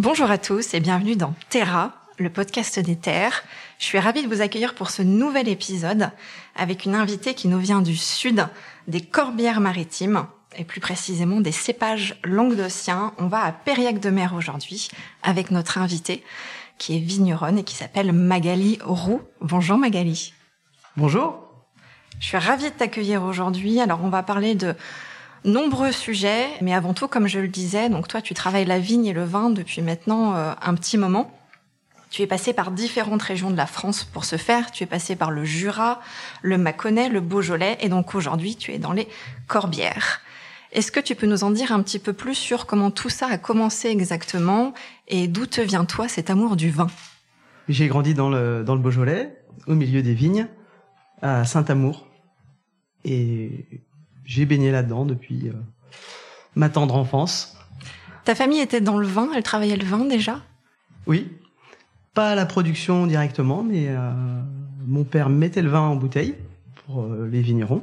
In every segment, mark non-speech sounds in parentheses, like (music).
Bonjour à tous et bienvenue dans Terra, le podcast des terres. Je suis ravie de vous accueillir pour ce nouvel épisode avec une invitée qui nous vient du sud, des Corbières maritimes et plus précisément des cépages languedociens. On va à Périac de Mer aujourd'hui avec notre invitée qui est vigneronne et qui s'appelle Magali Roux. Bonjour Magali. Bonjour. Je suis ravie de t'accueillir aujourd'hui. Alors on va parler de nombreux sujets, mais avant tout, comme je le disais, donc toi, tu travailles la vigne et le vin depuis maintenant euh, un petit moment. Tu es passé par différentes régions de la France pour ce faire. Tu es passé par le Jura, le Mâconnais, le Beaujolais, et donc aujourd'hui, tu es dans les Corbières. Est-ce que tu peux nous en dire un petit peu plus sur comment tout ça a commencé exactement et d'où te vient toi cet amour du vin? J'ai grandi dans le, dans le Beaujolais, au milieu des vignes, à Saint-Amour. Et j'ai baigné là-dedans depuis euh, ma tendre enfance. Ta famille était dans le vin, elle travaillait le vin déjà? Oui, pas à la production directement, mais euh, mon père mettait le vin en bouteille pour euh, les vignerons.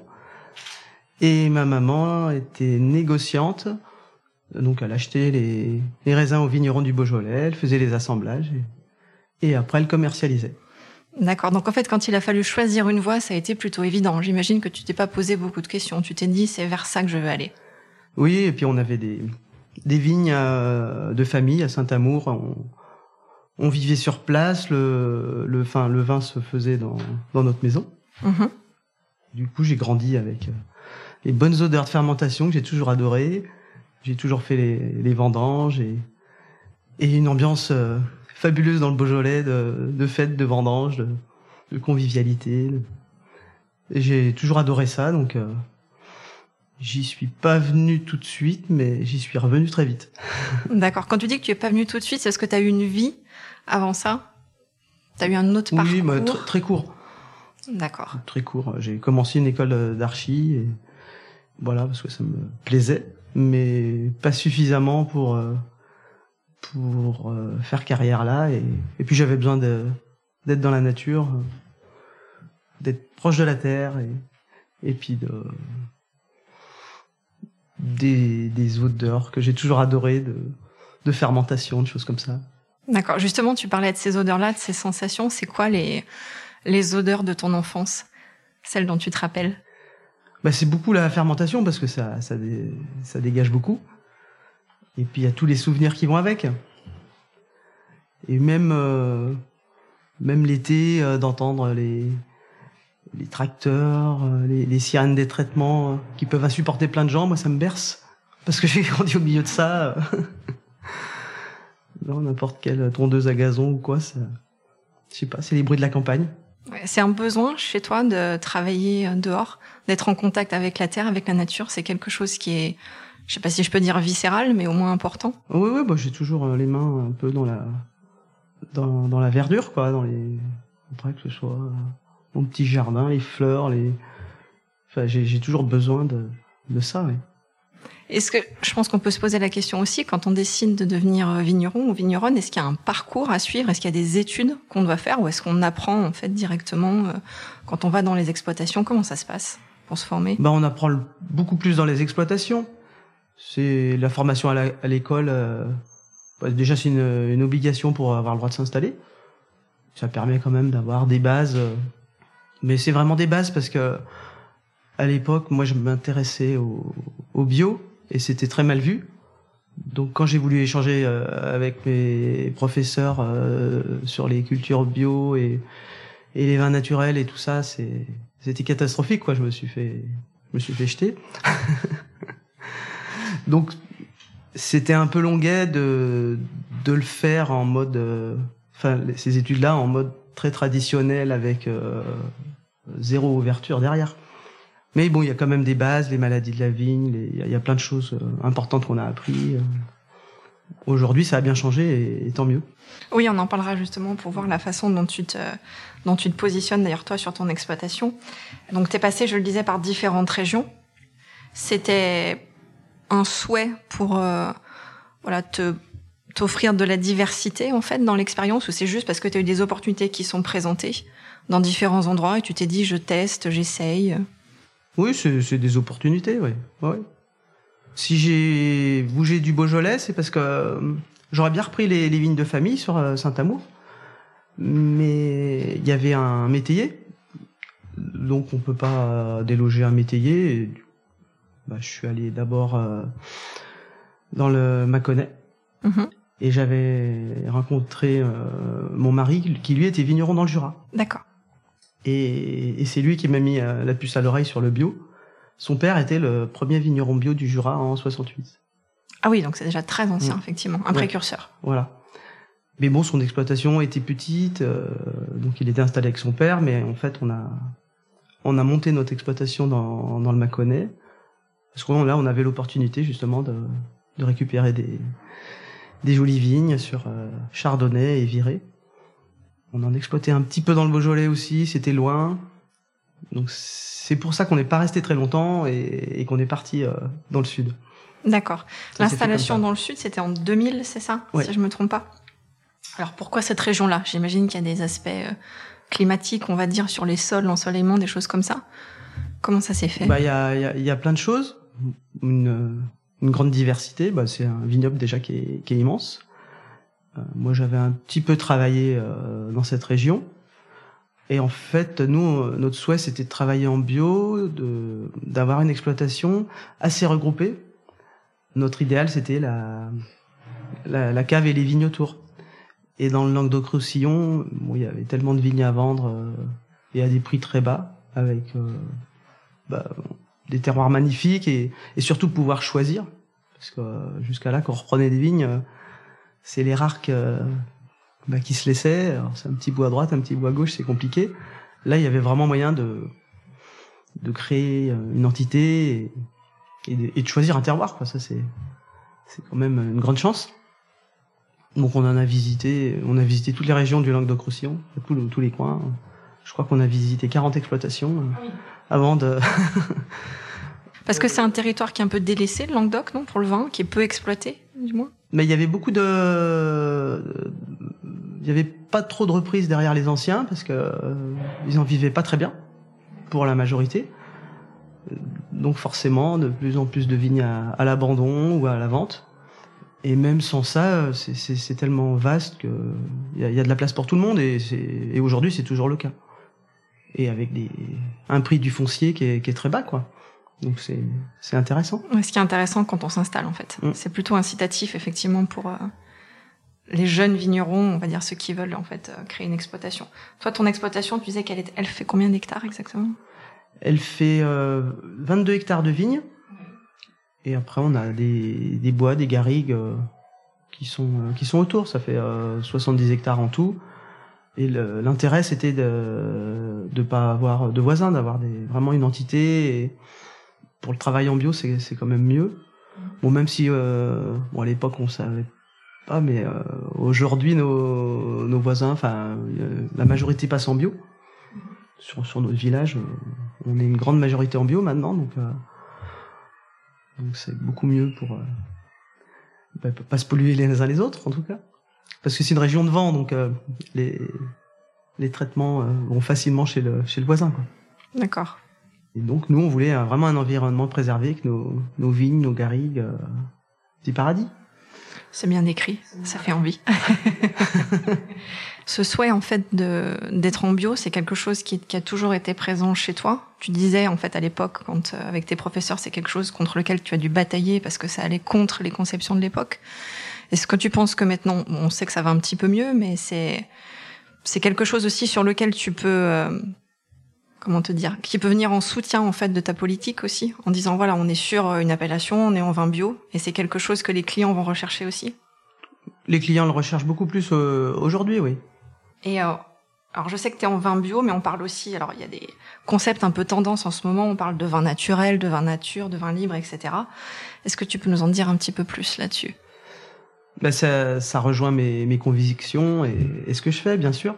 Et ma maman était négociante, donc elle achetait les, les raisins aux vignerons du Beaujolais, elle faisait les assemblages et, et après elle commercialisait. D'accord. Donc en fait, quand il a fallu choisir une voie, ça a été plutôt évident. J'imagine que tu t'es pas posé beaucoup de questions. Tu t'es dit, c'est vers ça que je veux aller. Oui, et puis on avait des, des vignes euh, de famille à Saint-Amour. On, on, vivait sur place. Le, le, fin, le vin se faisait dans, dans notre maison. Mhm. Du coup, j'ai grandi avec euh, les bonnes odeurs de fermentation que j'ai toujours adorées. J'ai toujours fait les, les vendanges et, et une ambiance euh, fabuleuse dans le Beaujolais de, de fêtes, de vendanges, de, de convivialité. de- j'ai toujours adoré ça, donc euh, j'y suis pas venu tout de suite, mais j'y suis revenu très vite. (laughs) D'accord. Quand tu dis que tu es pas venu tout de suite, c'est parce que tu as eu une vie avant ça? Tu as eu un autre parcours? Oui, mais tr- très court, D'accord. très court. J'ai commencé une école euh, d'archi, et voilà, parce que ça me plaisait, mais pas suffisamment pour euh, pour euh, faire carrière là. Et, et puis j'avais besoin d'être dans la nature, euh, d'être proche de la terre, et et puis de des des odeurs que j'ai toujours adoré de de fermentation, de choses comme ça. D'accord. Justement, tu parlais de ces odeurs-là, de ces sensations. C'est quoi les, les odeurs de ton enfance? Celles dont tu te rappelles? Bah, c'est beaucoup la fermentation parce que ça, ça, dé- ça dégage beaucoup. Et puis il y a tous les souvenirs qui vont avec. Et même, euh, même l'été, euh, d'entendre les, tracteurs, euh, les, les sirènes des traitements qui peuvent insupporter plein de gens, moi ça me berce. Parce que (laughs) j'ai grandi au milieu de ça. (laughs) non, n'importe quelle tondeuse à gazon ou quoi, ça, je sais pas, c'est les bruits de la campagne. C'est un besoin chez toi de travailler dehors, d'être en contact avec la terre, avec la nature. C'est quelque chose qui est, je sais pas si je peux dire viscéral, mais au moins important. Oui, oui, bah, j'ai toujours euh, les mains un peu dans la dans, dans la verdure, quoi, dans les après que ce soit euh, mon petit jardin, les fleurs, les enfin j'ai toujours besoin de de ça, oui. Est-ce que je pense qu'on peut se poser la question aussi quand on décide de devenir euh, vigneron ou vigneronne, est-ce qu'il y a un parcours à suivre? Est-ce qu'il y a des études qu'on doit faire ou est-ce qu'on apprend en fait directement euh, quand on va dans les exploitations? Comment ça se passe pour se former? Bah on apprend beaucoup plus dans les exploitations. C'est la formation à l'école. euh, bah, déjà c'est une, obligation pour avoir le droit de s'installer. Ça permet quand même d'avoir des bases. euh, mais c'est vraiment des bases parce que à l'époque, moi je m'intéressais au, bio et c'était très mal vu. Donc quand j'ai voulu échanger euh, avec mes professeurs sur les cultures bio et, et les vins naturels et tout ça, c'était catastrophique quoi. Je me suis fait je me suis fait jeter. (laughs) Donc c'était un peu longuet de de le faire en mode euh, enfin ces études là en mode très traditionnel avec euh, zéro ouverture derrière. Mais bon, il y a quand même des bases, les maladies de la vigne, il y, a- plein de choses euh, importantes qu'on a appris. aujourd'hui, ça a bien changé et, tant mieux. Oui, on en parlera justement pour voir la façon dont tu te, dont tu te positionnes d'ailleurs toi sur ton exploitation. Donc, tu es passé, je le disais, par différentes régions. C'était un souhait pour euh, voilà te t'offrir de la diversité en fait dans l'expérience ou c'est juste parce que tu as eu des opportunités qui sont présentées dans différents endroits et tu t'es dit je teste, j'essaye? Oui, c'est des opportunités, oui. Ouais. Si j'ai bougé du Beaujolais, c'est parce que euh, j'aurais bien repris les, vignes de famille sur euh, Saint-Amour, mais il y avait un métayer, donc on peut pas déloger un métayer. Bah, je suis allé d'abord euh, dans le Mâconnais. Mm-hmm. Et j'avais rencontré mon mari qui lui était vigneron dans le Jura. D'accord. Et, et c'est lui qui m'a mis la puce à l'oreille sur le bio. Son père était le premier vigneron bio du Jura en 68. Ah oui, donc c'est déjà très ancien, effectivement, un précurseur. Voilà. Mais bon, son exploitation était petite, euh, donc il était installé avec son père, mais en fait, on a, on a monté notre exploitation dans, dans le Mâconnais, parce que là, on avait l'opportunité justement de, de récupérer des, des jolies vignes sur euh, Chardonnay et Viré. On en exploitait un petit peu dans le Beaujolais aussi, c'était loin. Donc c'est pour ça qu'on n'est pas resté très longtemps et, qu'on est parti euh, dans le sud. D'accord. L'installation dans le sud, c'était en 2000, c'est ça? Si je me trompe pas. Alors pourquoi cette région-là? J'imagine qu'il y a des aspects euh, climatiques, on va dire, sur les sols, l'ensoleillement, des choses comme ça. Comment ça s'est fait? Bah il y a, y a, plein de choses. Une, grande diversité. Bah, c'est un vignoble déjà qui est, immense. Euh, moi, j'avais un petit peu travaillé dans cette région. Et en fait, nous, notre souhait, c'était de travailler en bio, d'avoir une exploitation assez regroupée. Notre idéal, c'était la, cave et les vignes autour. Et dans le Languedoc-Roussillon, bon, il y avait tellement de vignes à vendre euh, et à des prix très bas, avec euh, bah, des terroirs magnifiques et, et, surtout pouvoir choisir. Parce que euh, jusqu'à là, quand on reprenait des vignes, c'est les rares que bah, qui se laissait. C'est un petit bout à droite, un petit bout à gauche, c'est compliqué. Là, il y avait vraiment moyen de de créer euh, une entité et, de, choisir un terroir. Quoi. Ça, c'est c'est quand même une grande chance. Donc, on en a visité, on a visité toutes les régions du Languedoc-Roussillon, tous, tous les coins. Je crois qu'on a visité 40 exploitations euh, avant de. (laughs) Parce que c'est un territoire qui est un peu délaissé, le Languedoc, non, pour le vin, qui est peu exploité, du moins. Mais il y avait beaucoup de il y avait pas trop de reprises derrière les anciens parce que euh, ils en vivaient pas très bien pour la majorité. Donc forcément, de plus en plus de vignes à, l'abandon ou à la vente. Et même sans ça, c'est tellement vaste que il y a, de la place pour tout le monde et, et aujourd'hui c'est toujours le cas. Et avec des, un prix du foncier qui est, qui est très bas, quoi. Donc c'est intéressant. ce qui est intéressant quand on s'installe en fait, mm. c'est plutôt incitatif effectivement pour euh, les jeunes vignerons, on va dire ceux qui veulent en fait euh, créer une exploitation. Toi, ton exploitation, tu disais qu'elle elle fait combien d'hectares exactement? Elle fait euh, 22 hectares de vignes. Et après, on a des, des bois, des garrigues euh, qui sont qui sont autour. Ça fait 70 hectares en tout. Et l'intérêt, c'était de de pas avoir de voisins, d'avoir vraiment une entité. Et pour le travail en bio, c'est quand même mieux. Bon, même si bon à l'époque on savait pas, mais euh, aujourd'hui, nos, nos, voisins, enfin, la majorité passe en bio. Sur, sur notre village, on est une grande majorité en bio maintenant, donc euh, donc c'est beaucoup mieux pour euh, bah, pas se polluer les uns les autres, en tout cas. Parce que c'est une région de vent, donc les les traitements vont facilement chez le chez le voisin, quoi. D'accord. Et donc nous, on voulait vraiment un environnement préservé, avec nos, nos vignes, nos garrigues, petit paradis. C'est bien décrit, ça fait envie. (laughs) Ce souhait en fait de d'être en bio, c'est quelque chose qui, qui, a toujours été présent chez toi. Tu disais en fait à l'époque, quand euh, avec tes professeurs, c'est quelque chose contre lequel tu as dû batailler parce que ça allait contre les conceptions de l'époque. Est-ce que tu penses que maintenant, on sait que ça va un petit peu mieux, mais c'est c'est quelque chose aussi sur lequel tu peux euh, comment te dire, qui peut venir en soutien en fait de ta politique aussi, en disant voilà, on est sur euh, une appellation, on est en vin bio, et c'est quelque chose que les clients vont rechercher aussi? Les clients le recherchent beaucoup plus euh, aujourd'hui, oui. Et euh, alors je sais que tu es en vin bio, mais on parle aussi, alors il y a des concepts un peu tendance en ce moment, on parle de vin naturel, de vin nature, de vin libre, etc. Est-ce que tu peux nous en dire un petit peu plus là-dessus? Bah ça, ça rejoint mes, mes convictions et, et ce que je fais, bien sûr.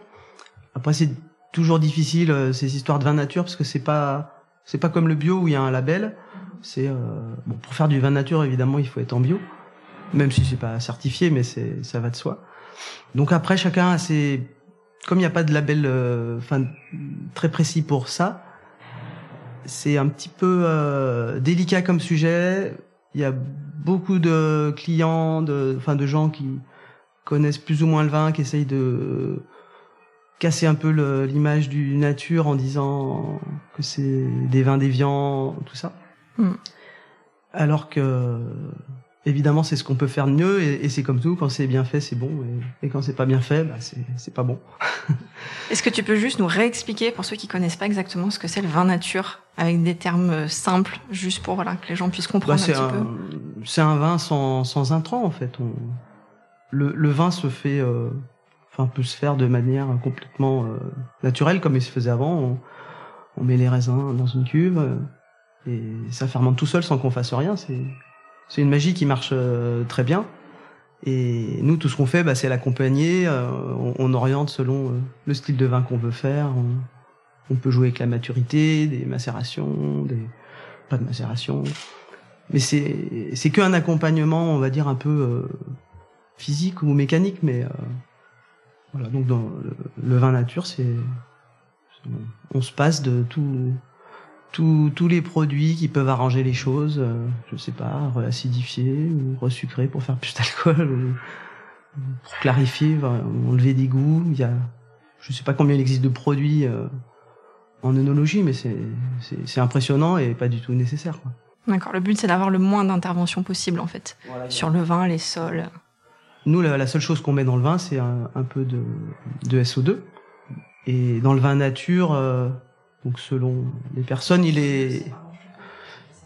Après, c'est toujours difficile euh, ces histoires de vin nature parce que c'est pas c'est pas comme le bio où il y a un label. C'est euh, bon pour faire du vin nature évidemment il faut être en bio, même si c'est pas certifié, mais c'est ça va de soi. Donc après chacun a ses comme il n'y a pas de label euh, enfin très précis pour ça, c'est un petit peu euh, délicat comme sujet. Il y a beaucoup de clients, de enfin de gens qui connaissent plus ou moins le vin, qui essayent de casser un peu l'image du nature en disant que c'est des vins déviants, tout ça. Mm. Alors que, évidemment, c'est ce qu'on peut faire de mieux et, c'est comme tout, quand c'est bien fait, c'est bon et, quand c'est pas bien fait, bah, c'est pas bon. (laughs) Est-ce que tu peux juste nous réexpliquer pour ceux qui connaissent pas exactement ce que c'est le vin nature avec des termes simples, juste pour voilà que les gens puissent comprendre bah, un, petit peu? C'est un vin sans, sans intrants en fait. On, le, le vin se fait euh, enfin peut se faire de manière complètement euh, naturelle comme il se faisait avant. On, on, met les raisins dans une cuve euh, et ça fermente tout seul sans qu'on fasse rien. C'est c'est une magie qui marche euh, très bien. Et nous, tout ce qu'on fait, bah, c'est l'accompagner. On, on, oriente selon le style de vin qu'on veut faire. On, on, peut jouer avec la maturité, des macérations, des pas de macération. Mais c'est c'est qu'un accompagnement, on va dire un peu physique ou mécanique, mais voilà, donc dans le, vin nature, c'est on se passe de tout, tous les produits qui peuvent arranger les choses, euh, je sais pas, acidifier ou resucrer pour faire plus (laughs) d'alcool, ou, pour clarifier, enlever des goûts. Il y a, je sais pas combien il existe de produits euh, en œnologie, mais c'est impressionnant et pas du tout nécessaire. D'accord. Le but c'est d'avoir le moins d'intervention possible en fait sur le vin, les sols. Nous, la, seule chose qu'on met dans le vin, c'est un, peu de, SO2. Et dans le vin nature, euh, donc selon les personnes, il est,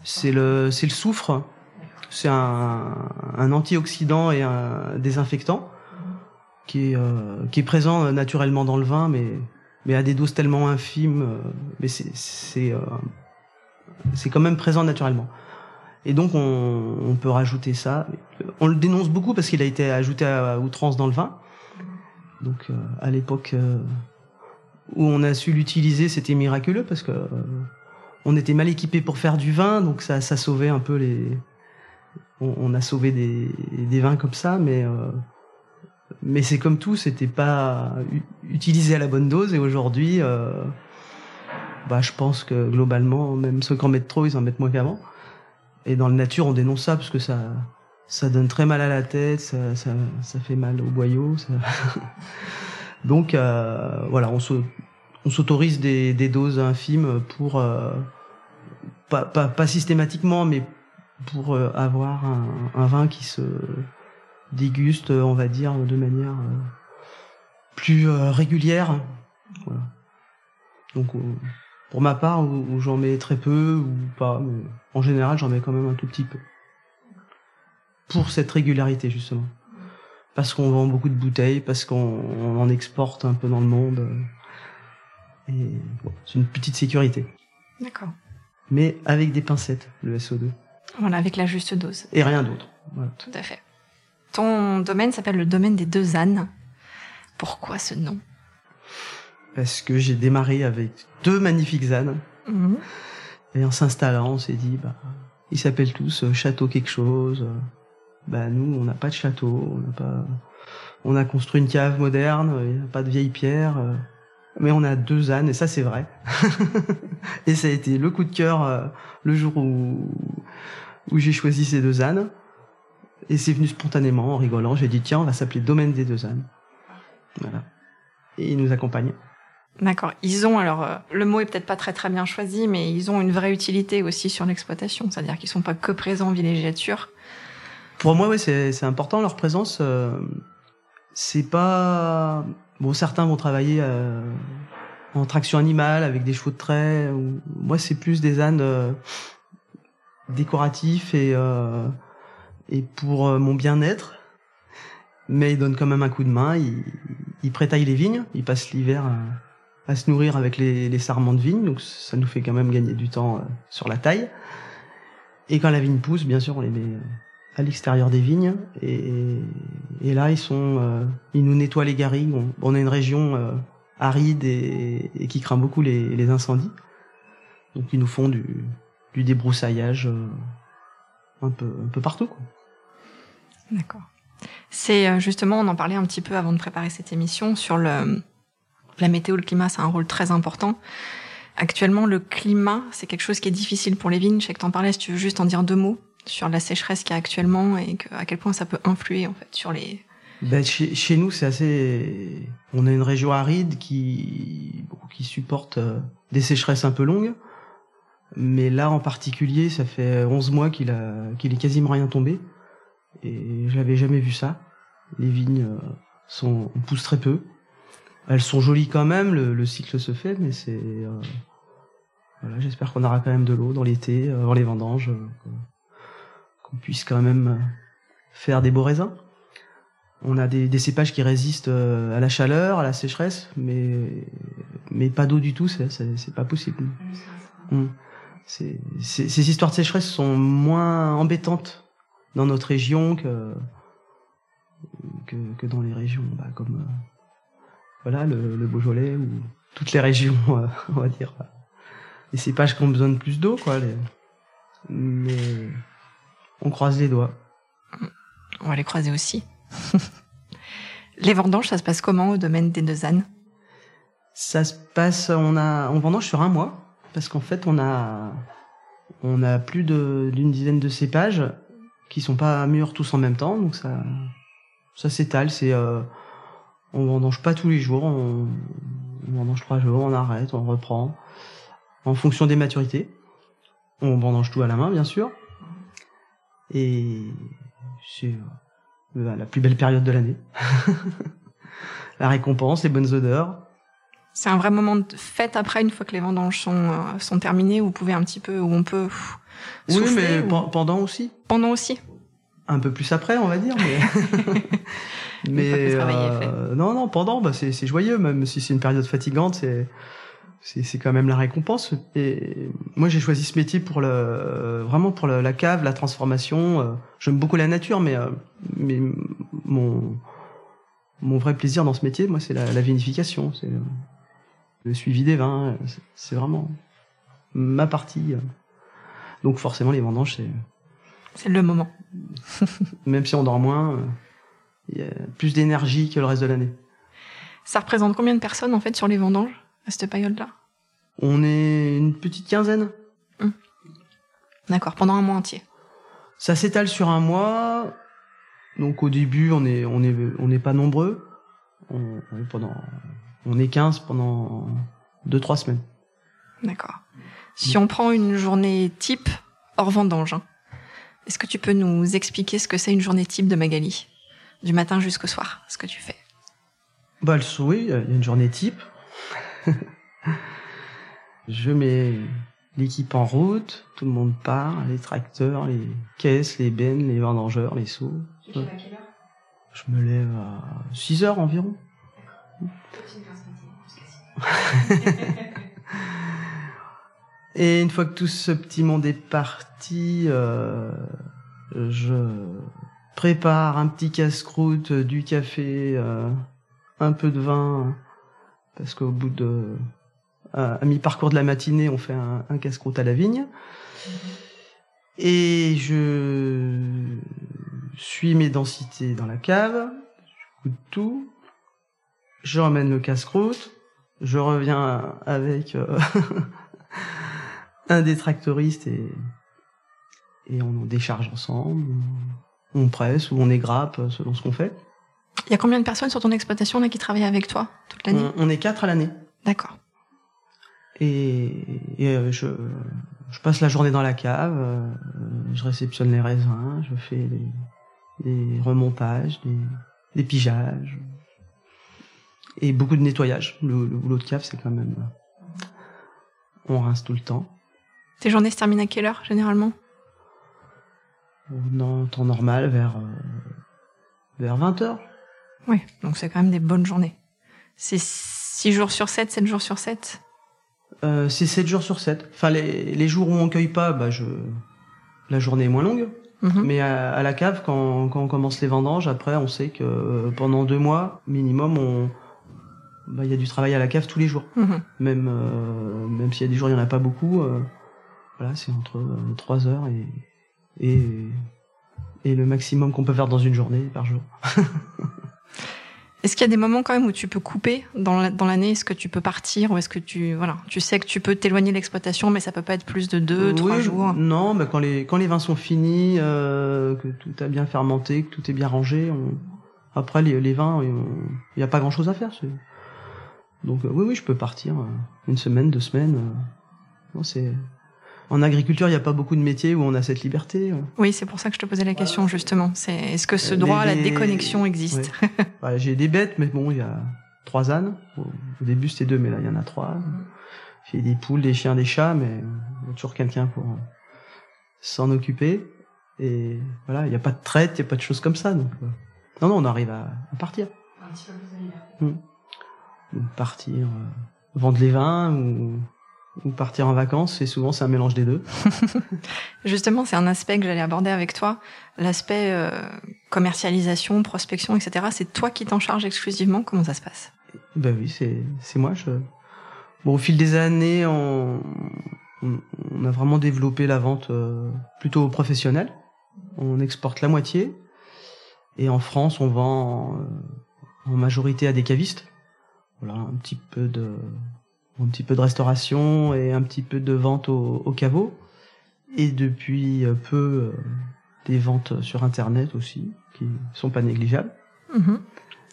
c'est le, c'est le soufre. C'est un, antioxydant et un désinfectant qui est, euh, qui est présent naturellement dans le vin, mais, mais à des doses tellement infimes. Euh, mais c'est, c'est, c'est quand même présent naturellement. Et donc on, on, peut rajouter ça. On le dénonce beaucoup parce qu'il a été ajouté à outrance dans le vin. Donc euh, à l'époque euh, où on a su l'utiliser, c'était miraculeux parce que euh, on était mal équipé pour faire du vin, donc ça, ça sauvait un peu les. On, a sauvé des, vins comme ça, mais mais c'est comme tout, c'était pas utilisé à la bonne dose. Et aujourd'hui, bah je pense que globalement, même ceux qui en mettent trop, ils en mettent moins qu'avant. Et dans le nature, on dénonce ça parce que ça, ça donne très mal à la tête, ça, ça, ça fait mal au boyau. Ça... (laughs) Donc euh, voilà, on s'autorise des, doses infimes pour euh, pas, systématiquement, mais pour euh, avoir un, vin qui se déguste, on va dire, de manière plus régulière. Donc pour ma part, j'en mets très peu ou pas, mais en général, j'en mets quand même un tout petit peu. Pour cette régularité, justement. Parce qu'on vend beaucoup de bouteilles, parce qu'on en exporte un peu dans le monde. Et c'est une petite sécurité. D'accord. Mais avec des pincettes, le SO2. Voilà, avec la juste dose. Et rien d'autre. Tout à fait. Ton domaine s'appelle le domaine des deux ânes. Pourquoi ce nom? Parce que j'ai démarré avec deux magnifiques ânes. Mhm. Et en s'installant, on s'est dit, bah, ils s'appellent tous euh, Château quelque chose. Bah nous, on n'a pas de château, on n'a pas, on a construit une cave moderne, il n'y a pas de vieilles pierres, euh, mais on a deux ânes et ça c'est vrai. (laughs) et ça a été le coup de cœur euh, le jour où où j'ai choisi ces deux ânes. Et c'est venu spontanément, en rigolant. J'ai dit tiens, on va s'appeler Domaine des deux ânes. Voilà. Et ils nous accompagnent. D'accord. Ils ont alors euh, le mot est peut-être pas très très bien choisi, mais ils ont une vraie utilité aussi sur l'exploitation. C'est-à-dire qu'ils sont pas que présents en villégiature. Pour moi, oui, c'est important leur présence. Euh, c'est pas bon. Certains vont travailler euh, en traction animale avec des chevaux de trait. Moi, c'est plus des ânes euh, décoratifs et et pour mon bien-être. Mais ils donnent quand même un coup de main. Ils, prétaillent les vignes. Ils passent l'hiver à se nourrir avec les, les sarments de vigne, donc ça nous fait quand même gagner du temps sur la taille. Et quand la vigne pousse, bien sûr, on les met à l'extérieur des vignes et, et là ils sont euh, ils nous nettoient les garrigues. On, on a une région euh, aride et, et, qui craint beaucoup les, les, incendies. Donc ils nous font du, du débroussaillage euh, un peu un peu partout. D'accord. C'est justement on en parlait un petit peu avant de préparer cette émission sur le la météo, le climat, c'est un rôle très important. Actuellement, le climat, c'est quelque chose qui est difficile pour les vignes. Je sais que t'en parlais, si tu veux juste en dire deux mots sur la sécheresse qu'il y a actuellement et à quel point ça peut influer en fait sur les. Ben, chez, nous, c'est assez. On a une région aride qui qui supporte euh, des sécheresses un peu longues, mais là en particulier, ça fait 11 mois qu'il a qu'il est quasiment rien tombé et j'avais jamais vu ça. Les vignes euh, sont on pousse très peu. Elles sont jolies quand même, le, le cycle se fait, mais c'est euh, voilà, j'espère qu'on aura quand même de l'eau dans l'été, avant les vendanges qu'on puisse quand même euh, faire des beaux raisins. On a des, des cépages qui résistent euh, à la chaleur, à la sécheresse, mais mais pas d'eau du tout, c'est pas possible. Hum. Ces histoires de sécheresse sont moins embêtantes dans notre région que que, que dans les régions bah, comme euh, voilà le, le, Beaujolais ou toutes les régions, (laughs) on va dire. Les cépages qui ont besoin de plus d'eau, quoi. Les... Mais on croise les doigts. On va les croiser aussi. (laughs) les vendanges, ça se passe comment au domaine des deux ânes Ça se passe, on a, on vendange sur un mois, parce qu'en fait, on a, on a plus d'une dizaine de cépages qui sont pas mûrs tous en même temps, donc ça, ça s'étale. C'est, euh, on vendange pas tous les jours, on, on vendange trois jours, on arrête, on reprend, en fonction des maturités. On vendange tout à la main, bien sûr. Et c'est euh, la plus belle période de l'année. (laughs) la récompense, les bonnes odeurs. C'est un vrai moment de fête après, une fois que les vendanges sont, euh, sont terminées, où vous pouvez un petit peu, où on peut. oui, mais pendant aussi. Pendant aussi. Un peu plus après, on va dire, mais. (laughs) mais euh, non, non, pendant, bah, c'est joyeux, même si c'est une période fatigante, c'est c'est quand même la récompense. Et moi, j'ai choisi ce métier pour le vraiment pour la cave, la transformation. Euh, j'aime beaucoup la nature, mais euh, mais mon mon vrai plaisir dans ce métier, moi, c'est la, la, vinification, c'est le, suivi des vins. C'est vraiment ma partie. Donc forcément, les vendanges, c'est c'est le moment. (laughs) même si on dort moins, il y a plus d'énergie que le reste de l'année. Ça représente combien de personnes en fait sur les vendanges? À cette période-là On est une petite quinzaine. Hum. D'accord, pendant un mois entier. Ça s'étale sur un mois. Donc au début, on est on est on n'est pas nombreux. On, on, est pendant on est 15 pendant deux trois semaines. D'accord. Si on prend une journée type hors vendange, hein, est-ce que tu peux nous expliquer ce que c'est une journée type de Magali? Du matin jusqu'au soir, ce que tu fais? Bah oui, il y a une journée type. (laughs) je mets l'équipe en route, tout le monde part, les tracteurs, les caisses, les bennes, les vendangeurs, les seaux. Tu à quelle heure? Je me lève à 6 heures environ. Et une fois que tout ce petit monde est parti, euh, je prépare un petit casse-croûte, du café, euh, un peu de vin, parce qu'au bout de à, mi-parcours de la matinée, on fait un, casse-croûte à la vigne. Et je suis mes densités dans la cave, je coûte tout, je ramène le casse-croûte, je reviens avec euh, (laughs) un des tractoristes et, et on décharge ensemble, on presse ou on égrappe selon ce qu'on fait. Il y a combien de personnes sur ton exploitation là qui travaillent avec toi toute l'année on, est quatre à l'année. D'accord. Et, et euh, je, je passe la journée dans la cave, euh, je réceptionne les raisins, je fais des, des remontages, des, des pigeages et beaucoup de nettoyage. Le, le boulot de cave, c'est quand même on rince tout le temps. Tes journées se terminent à quelle heure généralement? En temps normal, vers euh, vers 20 heures. Oui, donc c'est quand même des bonnes journées. C'est 6 jours sur 7, 7 jours sur 7 euh, C'est 7 jours sur 7. Enfin, les, les jours où on cueille pas, bah, je, la journée est moins longue. Mhm. Mais à, à la cave, quand, quand on commence les vendanges, après, on sait que euh, pendant deux mois minimum, on bah, il y a du travail à la cave tous les jours. Mhm. Même euh, même s'il y a des jours il y en a pas beaucoup, euh, voilà, c'est entre euh, trois heures et et et le maximum qu'on peut faire dans une journée par jour. (laughs) Est-ce qu'il y a des moments quand même où tu peux couper dans la- dans l'année? Est-ce que tu peux partir ou est-ce que tu voilà, tu sais que tu peux t'éloigner de l'exploitation, mais ça peut pas être plus de deux, trois jours? Non, mais quand les quand les vins sont finis, euh, que tout a bien fermenté, que tout est bien rangé, on... après les, les vins, il n'y a pas grand chose à faire. Donc euh, oui, oui, je peux partir euh, une semaine, deux semaines. Non, c'est en agriculture, il n'y a pas beaucoup de métiers où on a cette liberté. euh. Oui, c'est pour ça que je te posais la question justement. C'est est-ce que ce Euh, droit à la déconnexion existe? Ouais, J'ai des bêtes, mais bon, il y a trois ânes. Au, au début, c'était deux, mais là, il y en a trois. J'ai des poules, des chiens, des chats, mais il y a toujours quelqu'un pour euh, s'en occuper. Et voilà, il n'y a pas de traite, il n'y a pas de choses comme ça. Donc, euh, non, non, on arrive à, à partir. Hmm. Ou partir, euh, vendre les vins, ou, ou partir en vacances. Et souvent, c'est un mélange des deux. (laughs) Justement, c'est un aspect que j'allais aborder avec toi, l'aspect euh, commercialisation, prospection, etc. C'est toi qui t'en charges exclusivement. Comment ça se passe? Ben oui, c'est c'est moi. Je... Bon, au fil des années, on, on, on a vraiment développé la vente euh, plutôt professionnelle. On exporte la moitié. Et en France, on vend euh, en majorité à des cavistes. Voilà, un petit peu de un petit peu de restauration et un petit peu de vente au, au caveau. Et depuis euh, peu, euh, des ventes sur Internet aussi, qui sont pas négligeables. Mhm.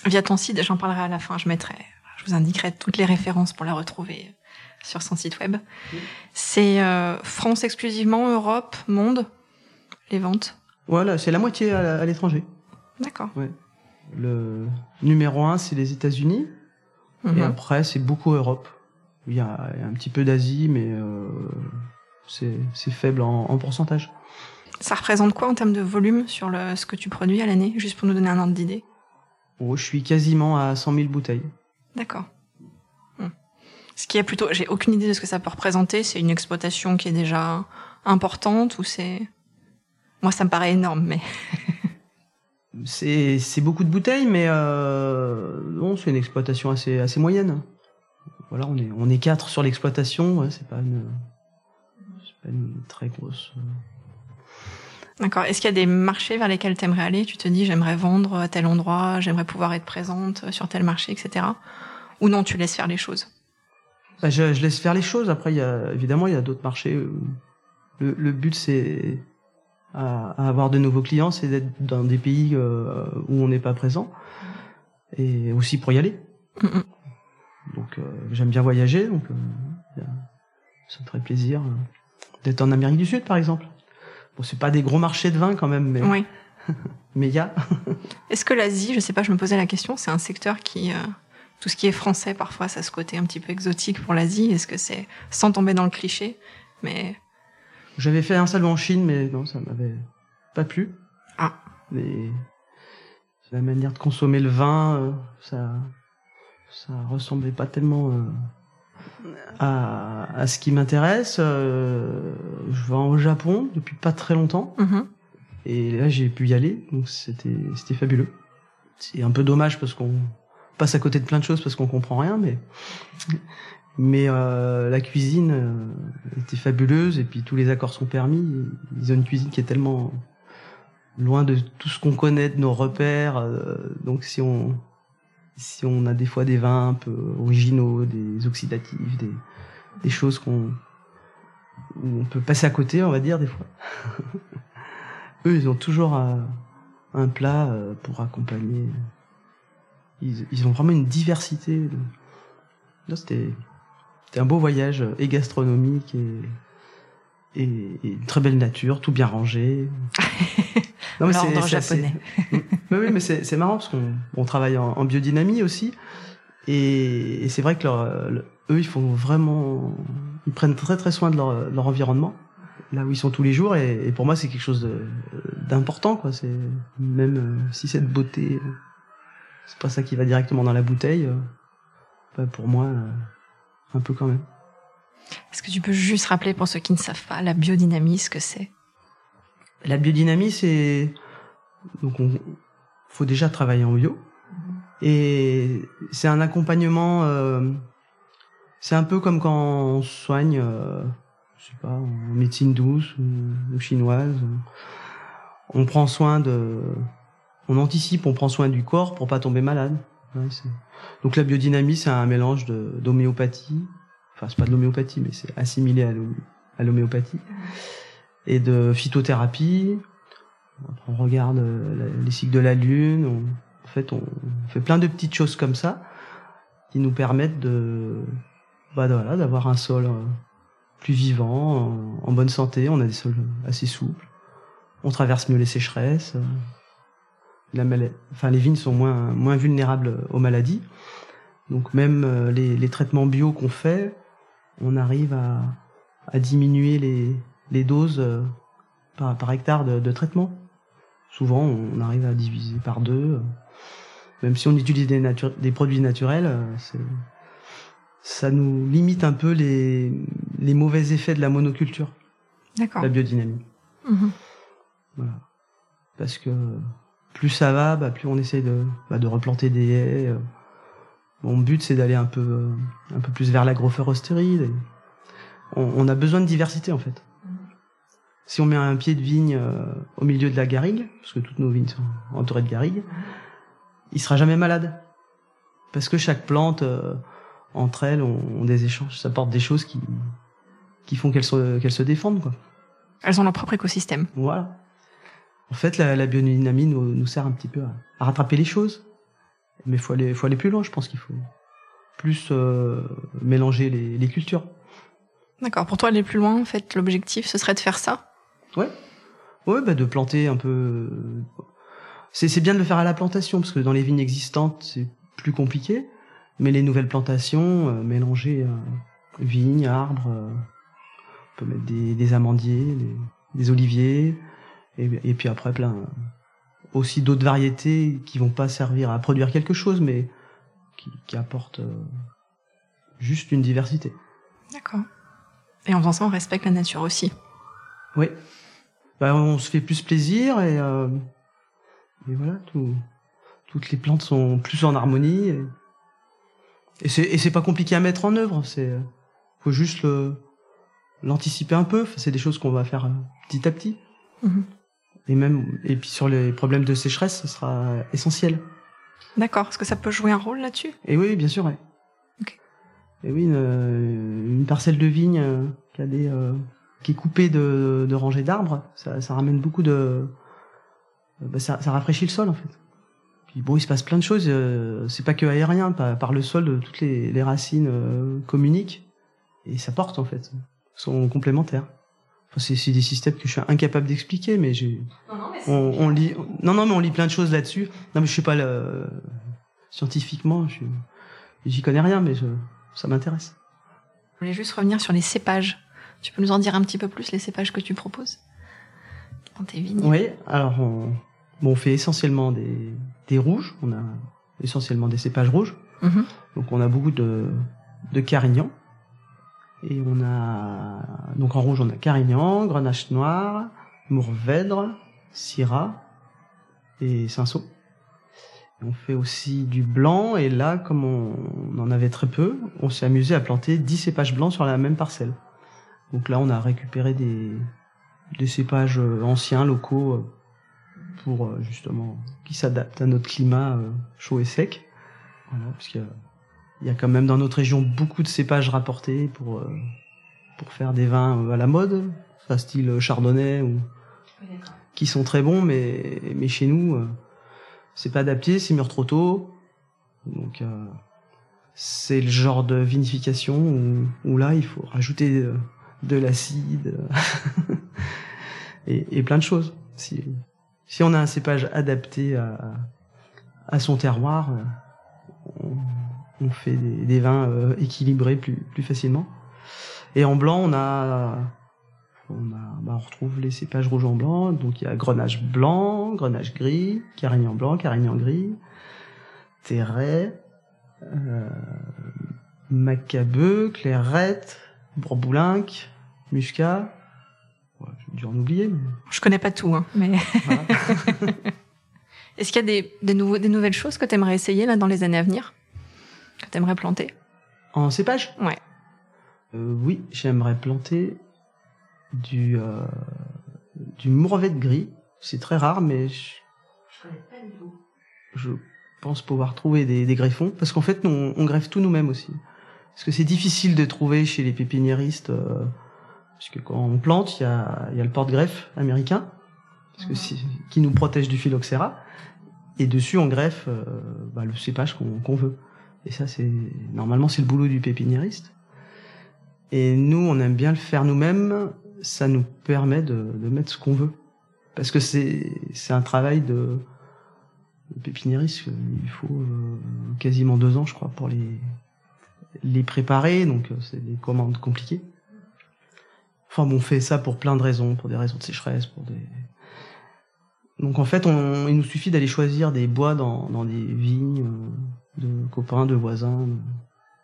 Via ton site, j'en parlerai à la fin. Je mettrai, je vous indiquerai toutes les références pour la retrouver sur son site web. C'est euh, France exclusivement, Europe, monde, les ventes. Voilà, c'est la moitié à, l'étranger. D'accord. Le numéro un, c'est les États-Unis. Mhm. Et après, c'est beaucoup Europe. Il y a, un petit peu d'Asie, mais euh, c'est faible en, en pourcentage. Ça représente quoi en termes de volume sur le, ce que tu produis à l'année, juste pour nous donner un ordre d'idée? Oh, je suis quasiment à 100 000 bouteilles. D'accord. Hmm. Ce qui est plutôt, j'ai aucune idée de ce que ça peut représenter. C'est une exploitation qui est déjà importante ou c'est, moi ça me paraît énorme, mais (laughs) C'est c'est beaucoup de bouteilles, mais euh, non, c'est une exploitation assez assez moyenne. Voilà, on est on est quatre sur l'exploitation. Ouais, c'est pas une c'est pas une très grosse. euh, d'accord. Est-ce qu'il y a des marchés vers lesquels tu aimerais aller? Tu te dis j'aimerais vendre à tel endroit, j'aimerais pouvoir être présente sur tel marché, etc. Ou non, tu laisses faire les choses? Bah, je, je laisse faire les choses. Après, il y a évidemment il y a d'autres marchés. Le, le but c'est à, à avoir de nouveaux clients, c'est d'être dans des pays euh, où on n'est pas présent et aussi pour y aller. Donc euh, j'aime bien voyager, donc euh, ça me ferait plaisir euh, d'être en Amérique du Sud par exemple. Bon, c'est pas des gros marchés de vin quand même, mais Oui. (laughs) mais il y a. (laughs) Est-ce que l'Asie, je sais pas, je me posais la question, c'est un secteur qui, euh, tout ce qui est français, parfois, ça a ce côté un petit peu exotique pour l'Asie. Est-ce que c'est, sans tomber dans le cliché, mais J'avais fait un salon en Chine, mais non, ça m'avait pas plu. Ah. Les... La manière de consommer le vin, euh, ça, ça ressemblait pas tellement euh, à, à ce qui m'intéresse. Euh, je vais au Japon depuis pas très longtemps, Mhm. et là j'ai pu y aller, donc c'était c'était fabuleux. C'est un peu dommage parce qu'on passe à côté de plein de choses parce qu'on comprend rien, mais mais euh, la cuisine euh, était fabuleuse et puis tous les accords sont permis. Ils ont une cuisine qui est tellement loin de tout ce qu'on connaît de nos repères. euh, donc si on si on a des fois des vins un peu originaux, des oxydatifs, des des choses qu'on on peut passer à côté, on va dire des fois. (laughs) Eux, ils ont toujours un, plat euh, pour accompagner. Ils, ont vraiment une diversité. de- c'était un beau voyage euh, et gastronomique et, et une très belle nature, tout bien rangé. (laughs) Non, mais L'ordre assez- japonais. (laughs) oui, oui, mais c'est marrant parce qu'on on travaille en, en biodynamie aussi. Et, et c'est vrai que leur, le- eux, ils font vraiment, ils prennent très très soin de leur, environnement, là où ils sont tous les jours. Et, et pour moi, c'est quelque chose d'important, quoi. C'est même euh, si cette beauté, euh, c'est pas ça qui va directement dans la bouteille. euh, bah, pour moi, euh, un peu quand même. Est-ce que tu peux juste rappeler pour ceux qui ne savent pas la biodynamie, ce que c'est? La biodynamie, c'est donc on faut déjà travailler en bio et c'est un accompagnement. Euh, c'est un peu comme quand on soigne, euh, je sais pas, en médecine douce ou, chinoise. On prend soin de, on anticipe, on prend soin du corps pour pas tomber malade. donc la biodynamie, c'est un mélange d'homéopathie. Enfin, c'est pas de l'homéopathie, mais c'est assimilé à l'homéopathie et de phytothérapie. On regarde euh, les cycles de la lune. en fait, on fait plein de petites choses comme ça qui nous permettent de, bah voilà, d'avoir un sol euh, plus vivant, en, bonne santé. On a des sols assez souples. On traverse mieux les sécheresses. La enfin, les vignes sont moins moins vulnérables aux maladies. Donc même euh, les, les traitements bio qu'on fait, on arrive à, à diminuer les, les doses euh, par, par hectare de, de, traitement. Souvent, on arrive à diviser par deux. Même si on utilise des, des produits naturels, euh, ça nous limite un peu les, les mauvais effets de la monoculture. La biodynamie. Mhm. Voilà. Parce que plus ça va, bah, plus on essaie de, bah, de replanter des haies. Euh. Mon but, c'est d'aller un peu, un peu plus vers l'agroforesterie. On, on a besoin de diversité, en fait si on met un pied de vigne euh, au milieu de la garrigue, parce que toutes nos vignes sont entourées de garrigues, il sera jamais malade. Parce que chaque plante, euh, entre elles, ont, des échanges, ça porte des choses qui, qui font qu'elles se, qu'elles se défendent. Quoi. Elles ont leur propre écosystème. Voilà. En fait, la, la biodynamie nous, nous, sert un petit peu à, rattraper les choses. Mais il faut aller, faut aller plus loin, je pense qu'il faut plus euh, mélanger les, les cultures. D'accord. Pour toi, aller plus loin, en fait, l'objectif, ce serait de faire ça? Ouais. Ouais, bah de planter un peu. C'est bien de le faire à la plantation parce que dans les vignes existantes c'est plus compliqué, mais les nouvelles plantations, euh, mélanger euh, vignes, arbres, euh, on peut mettre des, des amandiers, des, oliviers, et, et, puis après plein aussi d'autres variétés qui vont pas servir à produire quelque chose, mais qui, qui apportent juste une diversité. D'accord. Et en faisant ça, on respecte la nature aussi. Oui, bah, on se fait plus plaisir et, euh, et voilà, tout, toutes les plantes sont plus en harmonie. Et, et c'est et c'est pas compliqué à mettre en œuvre. C'est faut juste l'anticiper un peu. C'est des choses qu'on va faire euh, petit à petit. Mhm. Et même et puis sur les problèmes de sécheresse, ce sera essentiel. D'accord. Est-ce que ça peut jouer un rôle là-dessus? Et oui, bien sûr. Ouais. Et oui, une, une, parcelle de vigne euh, qui a des qui est coupé de, de rangées d'arbres, ça, ça, ramène beaucoup de, bah, ça, ça, rafraîchit le sol en fait. Puis bon, il se passe plein de choses. Euh, c'est pas que aérien, par, par, le sol, toutes les, les racines euh, communiquent et ça porte en fait, sont complémentaires. Enfin, c'est des systèmes que je suis incapable d'expliquer, mais j'ai. On, on, lit. Non, non, mais on lit plein de choses là-dessus. Non, mais je sais pas le... scientifiquement, j'y connais rien, mais je, ça m'intéresse. Je voulais juste revenir sur les cépages. Tu peux nous en dire un petit peu plus les cépages que tu proposes dans tes vignes Oui, alors on, bon, on fait essentiellement des, des, rouges. On a essentiellement des cépages rouges. Mhm. Donc on a beaucoup de, de Carignan. Et on a donc en rouge on a Carignan, Grenache noir, Mourvèdre, Syrah et Cinsault. On fait aussi du blanc et là, comme on, on en avait très peu, on s'est amusé à planter 10 cépages blancs sur la même parcelle. Donc là, on a récupéré des, cépages euh, anciens, locaux, euh, pour euh, justement qui s'adaptent à notre climat chaud et sec. Parce qu'il y, a, quand même dans notre région beaucoup de cépages rapportés pour pour faire des vins à la mode, ça style chardonnay ou qui sont très bons, mais mais chez nous c'est pas adapté, c'est mûr trop tôt, donc c'est le genre de vinification où là il faut rajouter de l'acide (laughs) et, et, plein de choses. Si, on a un cépage adapté à, son terroir, on, on fait des, vins euh, équilibrés plus, facilement. Et en blanc, on a, on, a, bah retrouve les cépages rouge en blanc. Donc il y a Grenache blanc, Grenache gris, Carignan blanc, Carignan gris, Terret, euh, Clairette, Bourboulinque, Muscat. dû en oublier. Mais... Je connais pas tout, hein, mais. Voilà. (laughs) Est-ce qu'il y a des, des, nouveaux, des nouvelles choses que tu aimerais essayer là dans les années à venir Que tu aimerais planter? En cépage? Ouais. Euh, oui, j'aimerais planter du, euh, du mourvèdre gris. C'est très rare, mais je, je connais pas du tout. Je pense pouvoir trouver des, des greffons, parce qu'en fait, nous, on, on greffe tout nous-mêmes aussi. Parce que c'est difficile de trouver chez les pépiniéristes, euh, parce que quand on plante, il y a, y a le porte-greffe américain, parce que si, qui nous protège du phylloxéra, et dessus on greffe euh, bah, le cépage qu'on qu'on veut. Et ça, c'est normalement c'est le boulot du pépiniériste. Et nous, on aime bien le faire nous-mêmes. Ça nous permet de, de mettre ce qu'on veut, parce que c'est c'est un travail de, de pépiniériste. Il faut euh, quasiment deux ans, je crois, pour les les préparer. Donc euh, c'est des commandes compliquées. Enfin, bon, on fait ça pour plein de raisons, pour des raisons de sécheresse, pour des donc en fait, on, il nous suffit d'aller choisir des bois dans, dans des vignes euh, de copains, de voisins,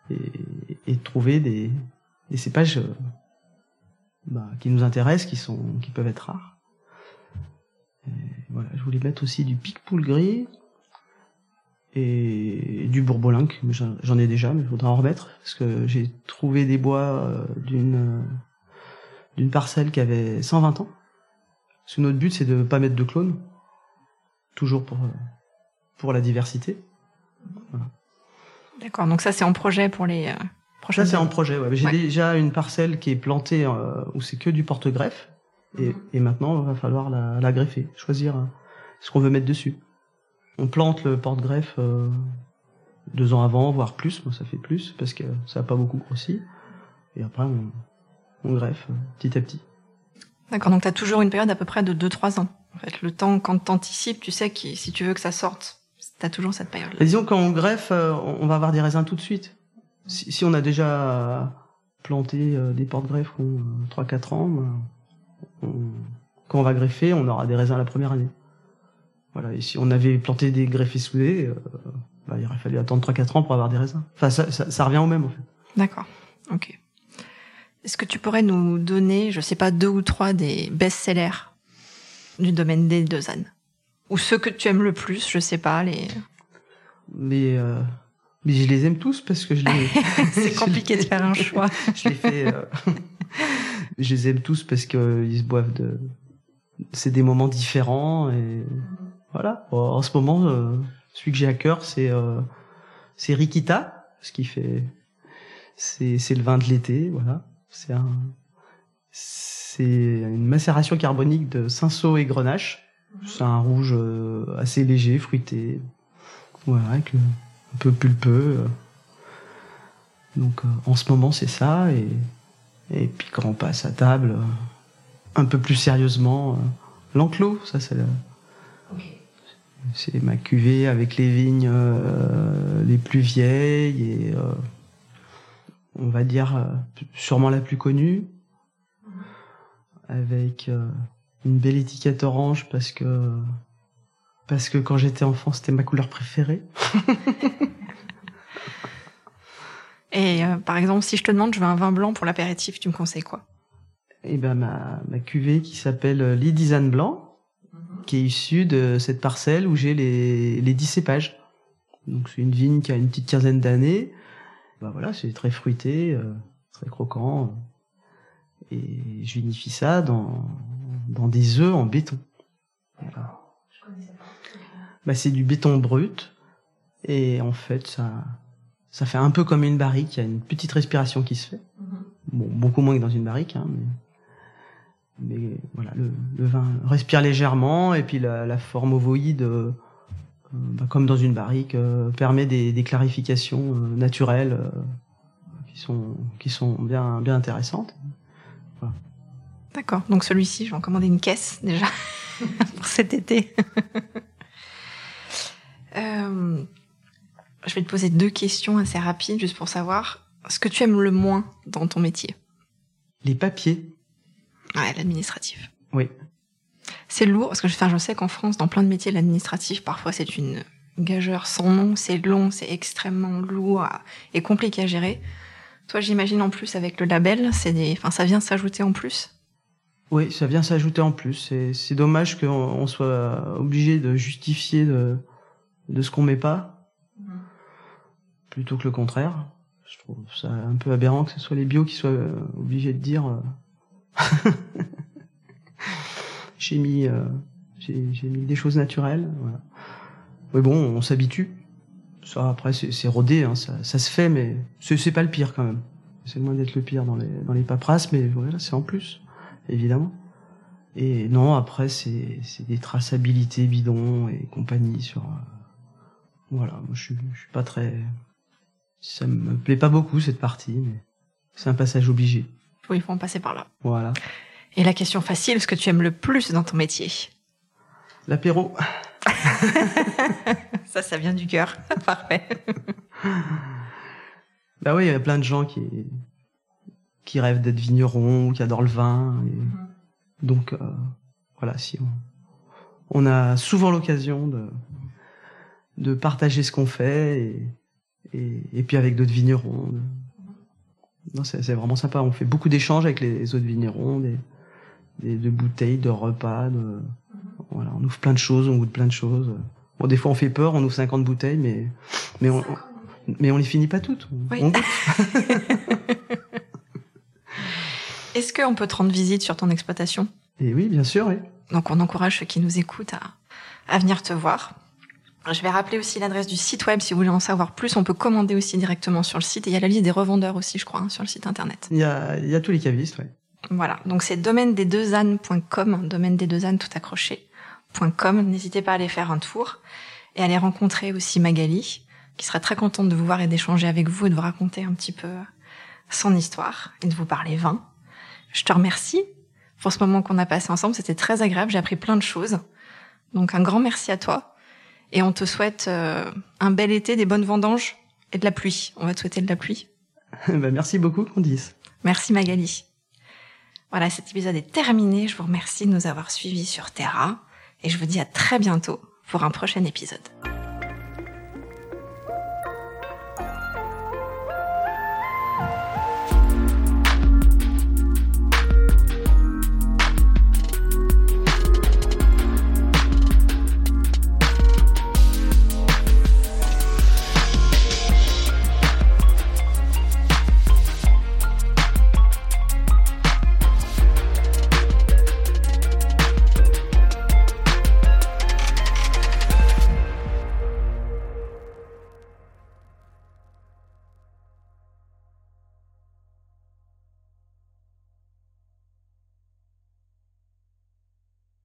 et, et de trouver des, des cépages euh, bah, qui nous intéressent, qui sont, qui peuvent être rares. Et voilà, je voulais mettre aussi du pic-poule gris et du bourbolinque. J'en ai déjà, mais il faudra en remettre parce que j'ai trouvé des bois euh, d'une d'une parcelle qui avait 120 ans. Parce que notre but, c'est de pas mettre de clones. Toujours pour, pour la diversité. Voilà. D'accord, donc ça, c'est en projet pour les euh, prochaines Ça, c'est en projet, ouais. J'ai ouais. déjà une parcelle qui est plantée euh, où c'est que du porte-greffe. Et, et, maintenant, il va falloir la, la greffer, choisir euh, ce qu'on veut mettre dessus. On plante le porte-greffe euh, deux ans avant, voire plus. Moi, ça fait plus parce que ça n'a pas beaucoup grossi. Et après, on, on greffe euh, petit à petit. D'accord, donc tu as toujours une période à peu près de 2-3 ans. En fait, le temps, quand tu anticipes, tu sais que si tu veux que ça sorte, tu as toujours cette période-là. Disons, quand on greffe, euh, on va avoir des raisins tout de suite. Si, si on a déjà planté des porte-greffes qui ont 3-4 ans, ben, on, quand on va greffer, on aura des raisins la première année. Voilà, et si on avait planté des greffés soudés, euh, bah, il aurait fallu attendre 3-4 ans pour avoir des raisins. Enfin, ça, ça, ça revient au même, en fait. D'accord, ok. Est-ce que tu pourrais nous donner, je sais pas, deux ou trois des best-sellers du domaine des deux ânes? Ou ceux que tu aimes le plus, je sais pas, les... Mais, euh, mais je les aime tous parce que je les... (laughs) (laughs) C'est compliqué de faire un choix. (laughs) je les fais... Euh... je les aime tous parce qu'ils euh, se boivent de... C'est des moments différents et voilà. En ce moment, euh, celui que j'ai à cœur, c'est euh, c'est Rikita, ce qui fait... C'est le vin de l'été, voilà. C'est un, c'est une macération carbonique de cinsault et grenache. C'est un rouge euh, assez léger, fruité, voilà, avec le, un peu pulpeux. Donc euh, en ce moment c'est ça et et puis quand on passe à table, euh, un peu plus sérieusement, l'enclos, ça c'est le, okay. C'est ma cuvée avec les vignes les plus vieilles et on va dire euh, sûrement la plus connue, avec euh, une belle étiquette orange parce que parce que quand j'étais enfant c'était ma couleur préférée. (laughs) Et euh, par exemple, si je te demande, je veux un vin blanc pour l'apéritif, tu me conseilles quoi? Eh ben ma ma cuvée qui s'appelle l'Idizane blanc. Qui est issue de cette parcelle où j'ai les les dix cépages. Donc c'est une vigne qui a une petite quinzaine d'années bah voilà, c'est très fruité, euh, très croquant. Et je vinifie ça dans, dans des œufs en béton. Voilà. Bah, c'est du béton brut. Et en fait, ça, ça fait un peu comme une barrique. Il y a une petite respiration qui se fait. -hmm. Bon, beaucoup moins que dans une barrique, hein, mais, mais voilà, le, le, vin respire légèrement et puis la, la forme ovoïde euh, bah, comme dans une barrique, euh, permet des, des clarifications euh, naturelles qui sont qui sont bien bien intéressantes. Voilà. D'accord. Donc celui-ci, je vais en commander une caisse déjà (laughs) pour cet été. (laughs) je vais te poser deux questions assez rapides juste pour savoir ce que tu aimes le moins dans ton métier. Les papiers. Ouais, l'administratif. Oui. C'est lourd parce que enfin, je sais qu'en France, dans plein de métiers, l'administratif, parfois, c'est une gageure sans nom, c'est long, c'est extrêmement lourd et compliqué à gérer. Toi, j'imagine en plus avec le label, c'est des, enfin, ça vient s'ajouter en plus? Oui, ça vient s'ajouter en plus. C'est dommage qu'on on soit obligé de justifier de, de ce qu'on met pas, plutôt que le contraire. Je trouve ça un peu aberrant que ce soit les bio qui soient obligés de dire euh, (laughs) j'ai mis euh, mis des choses naturelles. Voilà. Mais bon, on s'habitue. Ça après c'est rodé, hein, ça, se fait, mais c'est pas le pire quand même. C'est loin d'être le pire dans les dans paperasses, mais voilà, c'est en plus, évidemment. Et non, après c'est des traçabilités bidons et compagnie sur. Euh, voilà, moi je suis pas très. Ça me plaît pas beaucoup cette partie, mais c'est un passage obligé. Oui, il faut en passer par là. Voilà. Et la question facile, ce que tu aimes le plus dans ton métier L'apéro. (laughs) ça, ça vient du cœur. (laughs) Parfait. Bah oui, il y a plein de gens qui qui rêvent d'être vignerons, qui adorent le vin. Donc euh, voilà, si on, a souvent l'occasion de de partager ce qu'on fait et, et, et puis avec d'autres vignerons. C'est vraiment sympa. On fait beaucoup d'échanges avec les autres vignerons, des, des, de bouteilles, de repas, de, voilà, on ouvre plein de choses, on goûte plein de choses. Bon, des fois on fait peur, on ouvre 50 bouteilles, mais mais on, mais on les finit pas toutes. Oui. (laughs) Est-ce qu'on peut te rendre visite sur ton exploitation? Et oui, bien sûr, oui. Donc on encourage ceux qui nous écoutent à, à venir te voir. Je vais rappeler aussi l'adresse du site web si vous voulez en savoir plus. On peut commander aussi directement sur le site. Et il y a la liste des revendeurs aussi, je crois, hein, sur le site internet. Il y a, il y a tous les cavistes, oui. Voilà. Donc c'est domaine des deux ânes.com, domaine des deux ânes tout accroché. N'hésitez pas à aller faire un tour et à aller rencontrer aussi Magali, qui sera très contente de vous voir et d'échanger avec vous et de vous raconter un petit peu son histoire et de vous parler vin. Je te remercie pour ce moment qu'on a passé ensemble. C'était très agréable. J'ai appris plein de choses. Donc un grand merci à toi. Et on te souhaite euh, un bel été, des bonnes vendanges et de la pluie. On va te souhaiter de la pluie. (laughs) bah, merci beaucoup, Candice. Merci Magali. Voilà, cet épisode est terminé. Je vous remercie de nous avoir suivis sur Terra et je vous dis à très bientôt pour un prochain épisode.